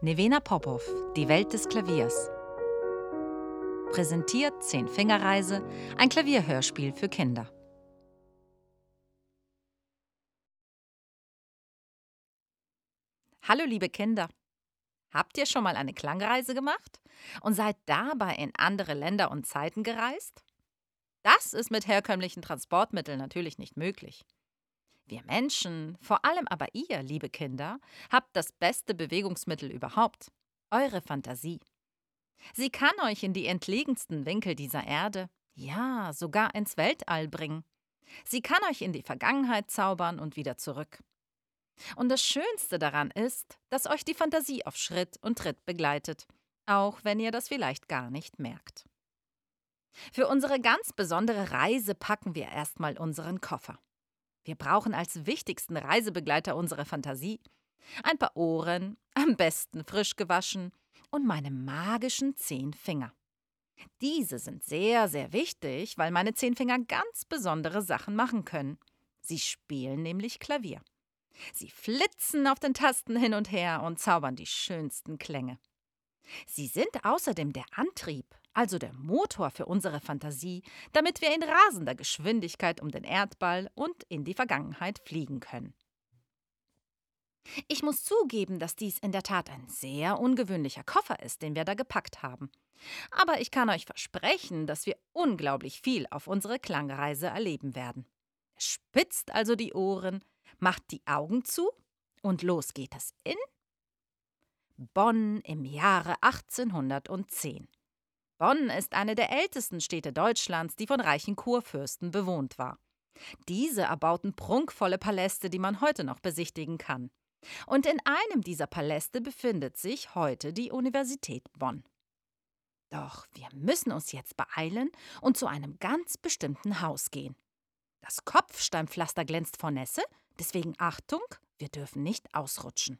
Nevena Popov, Die Welt des Klaviers. Präsentiert Zehn-Fingerreise, ein Klavierhörspiel für Kinder. Hallo liebe Kinder. Habt ihr schon mal eine Klangreise gemacht und seid dabei in andere Länder und Zeiten gereist? Das ist mit herkömmlichen Transportmitteln natürlich nicht möglich. Wir Menschen, vor allem aber ihr, liebe Kinder, habt das beste Bewegungsmittel überhaupt, eure Fantasie. Sie kann euch in die entlegensten Winkel dieser Erde, ja, sogar ins Weltall bringen. Sie kann euch in die Vergangenheit zaubern und wieder zurück. Und das Schönste daran ist, dass euch die Fantasie auf Schritt und Tritt begleitet, auch wenn ihr das vielleicht gar nicht merkt. Für unsere ganz besondere Reise packen wir erstmal unseren Koffer. Wir brauchen als wichtigsten Reisebegleiter unsere Fantasie. Ein paar Ohren, am besten frisch gewaschen und meine magischen zehn Finger. Diese sind sehr, sehr wichtig, weil meine zehn Finger ganz besondere Sachen machen können. Sie spielen nämlich Klavier. Sie flitzen auf den Tasten hin und her und zaubern die schönsten Klänge. Sie sind außerdem der Antrieb, also der Motor für unsere Fantasie, damit wir in rasender Geschwindigkeit um den Erdball und in die Vergangenheit fliegen können. Ich muss zugeben, dass dies in der Tat ein sehr ungewöhnlicher Koffer ist, den wir da gepackt haben. Aber ich kann euch versprechen, dass wir unglaublich viel auf unsere Klangreise erleben werden. Spitzt also die Ohren, macht die Augen zu und los geht es in Bonn im Jahre 1810. Bonn ist eine der ältesten Städte Deutschlands, die von reichen Kurfürsten bewohnt war. Diese erbauten prunkvolle Paläste, die man heute noch besichtigen kann. Und in einem dieser Paläste befindet sich heute die Universität Bonn. Doch wir müssen uns jetzt beeilen und zu einem ganz bestimmten Haus gehen. Das Kopfsteinpflaster glänzt vor Nässe, deswegen Achtung, wir dürfen nicht ausrutschen.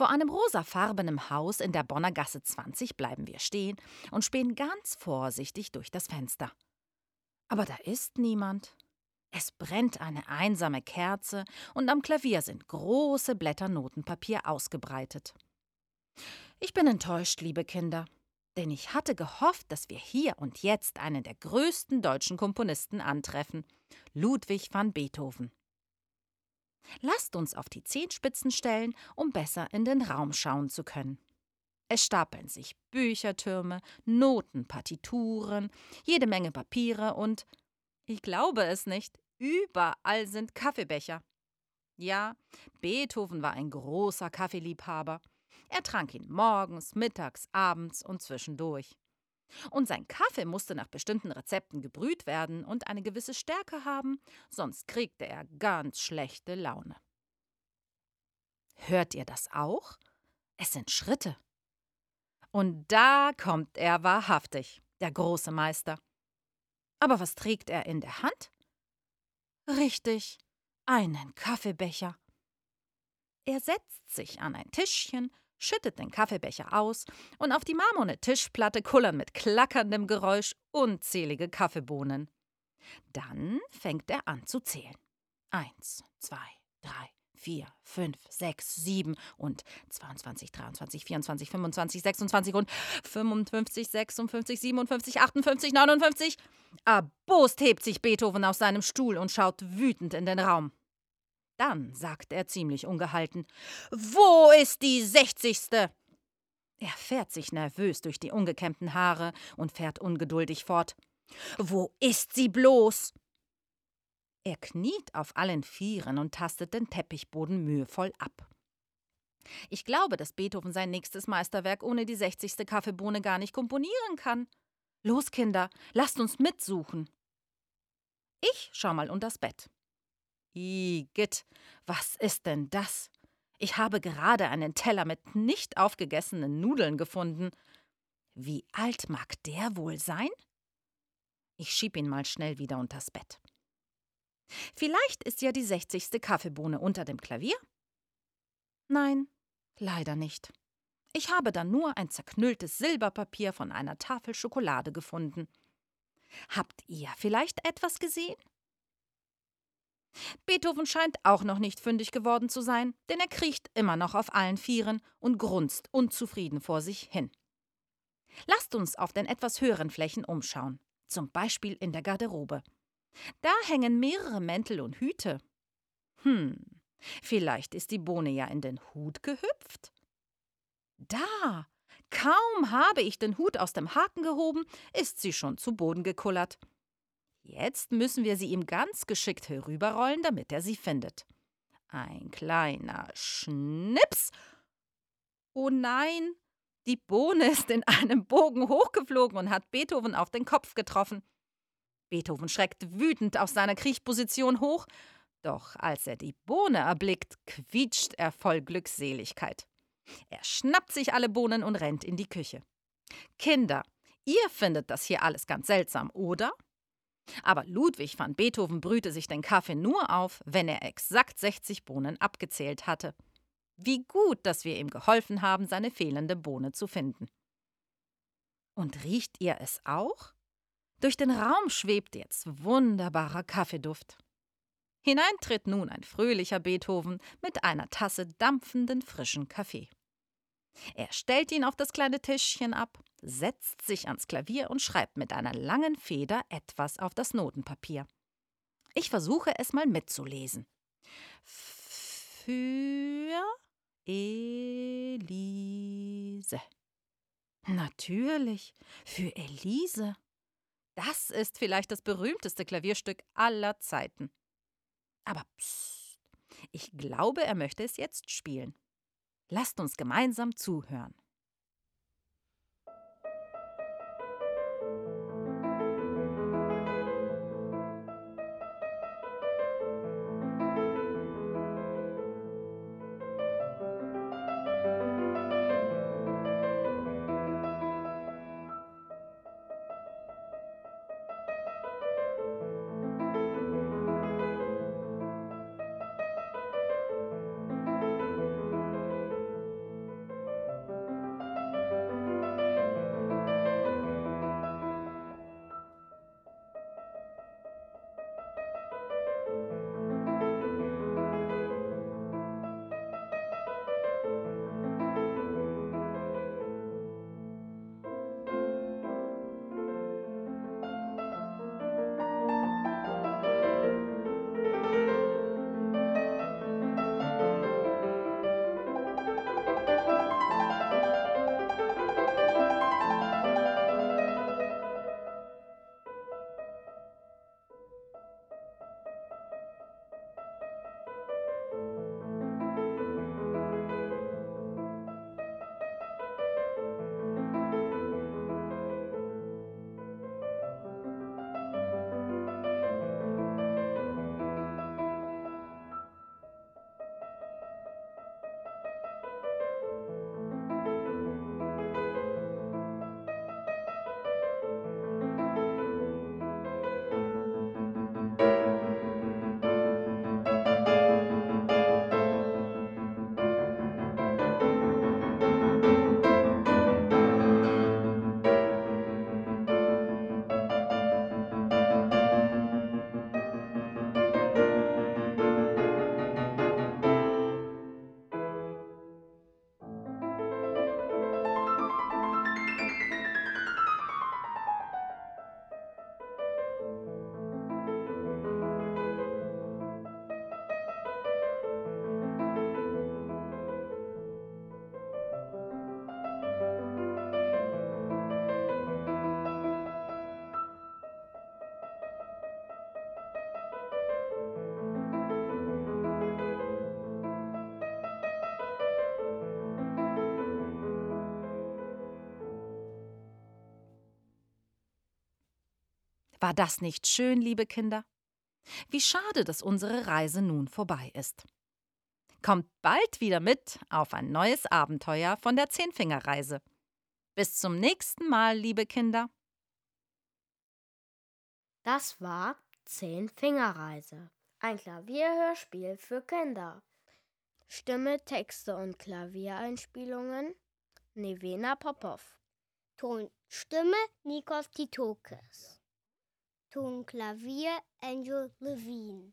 Vor einem rosafarbenen Haus in der Bonner Gasse 20 bleiben wir stehen und spähen ganz vorsichtig durch das Fenster. Aber da ist niemand. Es brennt eine einsame Kerze und am Klavier sind große Blätter Notenpapier ausgebreitet. Ich bin enttäuscht, liebe Kinder, denn ich hatte gehofft, dass wir hier und jetzt einen der größten deutschen Komponisten antreffen, Ludwig van Beethoven. Lasst uns auf die Zehenspitzen stellen, um besser in den Raum schauen zu können. Es stapeln sich Büchertürme, Noten, Partituren, jede Menge Papiere und, ich glaube es nicht, überall sind Kaffeebecher. Ja, Beethoven war ein großer Kaffeeliebhaber. Er trank ihn morgens, mittags, abends und zwischendurch. Und sein Kaffee musste nach bestimmten Rezepten gebrüht werden und eine gewisse Stärke haben, sonst kriegte er ganz schlechte Laune. Hört ihr das auch? Es sind Schritte. Und da kommt er wahrhaftig, der große Meister. Aber was trägt er in der Hand? Richtig, einen Kaffeebecher. Er setzt sich an ein Tischchen, schüttet den Kaffeebecher aus und auf die marmorne Tischplatte kullern mit klackerndem Geräusch unzählige Kaffeebohnen. Dann fängt er an zu zählen. Eins, zwei, drei, 4, 5, 6, 7 und 22, 23, 24, 25, 26 und 55, 56, 57, 58, 59. Erbost hebt sich Beethoven aus seinem Stuhl und schaut wütend in den Raum. Dann sagt er ziemlich ungehalten: Wo ist die sechzigste? Er fährt sich nervös durch die ungekämmten Haare und fährt ungeduldig fort. Wo ist sie bloß? Er kniet auf allen Vieren und tastet den Teppichboden mühevoll ab. Ich glaube, dass Beethoven sein nächstes Meisterwerk ohne die sechzigste Kaffeebohne gar nicht komponieren kann. Los, Kinder, lasst uns mitsuchen. Ich schau mal unters Bett. Igitt, was ist denn das? Ich habe gerade einen Teller mit nicht aufgegessenen Nudeln gefunden. Wie alt mag der wohl sein? Ich schieb ihn mal schnell wieder unters Bett. Vielleicht ist ja die sechzigste Kaffeebohne unter dem Klavier? Nein, leider nicht. Ich habe da nur ein zerknülltes Silberpapier von einer Tafel Schokolade gefunden. Habt ihr vielleicht etwas gesehen? Beethoven scheint auch noch nicht fündig geworden zu sein, denn er kriecht immer noch auf allen Vieren und grunzt unzufrieden vor sich hin. Lasst uns auf den etwas höheren Flächen umschauen, zum Beispiel in der Garderobe. Da hängen mehrere Mäntel und Hüte. Hm, vielleicht ist die Bohne ja in den Hut gehüpft? Da! Kaum habe ich den Hut aus dem Haken gehoben, ist sie schon zu Boden gekullert. Jetzt müssen wir sie ihm ganz geschickt herüberrollen, damit er sie findet. Ein kleiner Schnips. Oh nein, die Bohne ist in einem Bogen hochgeflogen und hat Beethoven auf den Kopf getroffen. Beethoven schreckt wütend aus seiner Kriechposition hoch, doch als er die Bohne erblickt, quietscht er voll Glückseligkeit. Er schnappt sich alle Bohnen und rennt in die Küche. Kinder, ihr findet das hier alles ganz seltsam, oder? Aber Ludwig van Beethoven brühte sich den Kaffee nur auf, wenn er exakt 60 Bohnen abgezählt hatte. Wie gut, dass wir ihm geholfen haben, seine fehlende Bohne zu finden. Und riecht ihr es auch? Durch den Raum schwebt jetzt wunderbarer Kaffeeduft. Hinein tritt nun ein fröhlicher Beethoven mit einer Tasse dampfenden frischen Kaffee. Er stellt ihn auf das kleine Tischchen ab, setzt sich ans Klavier und schreibt mit einer langen Feder etwas auf das Notenpapier. Ich versuche es mal mitzulesen. Für Elise. Natürlich, für Elise. Das ist vielleicht das berühmteste Klavierstück aller Zeiten. Aber psst, ich glaube, er möchte es jetzt spielen. Lasst uns gemeinsam zuhören. War das nicht schön, liebe Kinder? Wie schade, dass unsere Reise nun vorbei ist. Kommt bald wieder mit auf ein neues Abenteuer von der Zehnfingerreise. Bis zum nächsten Mal, liebe Kinder. Das war Zehnfingerreise, ein Klavierhörspiel für Kinder. Stimme, Texte und Klaviereinspielungen Nevena Popov. Tonstimme Nikos Titokis. Tonklavier Angel Levine.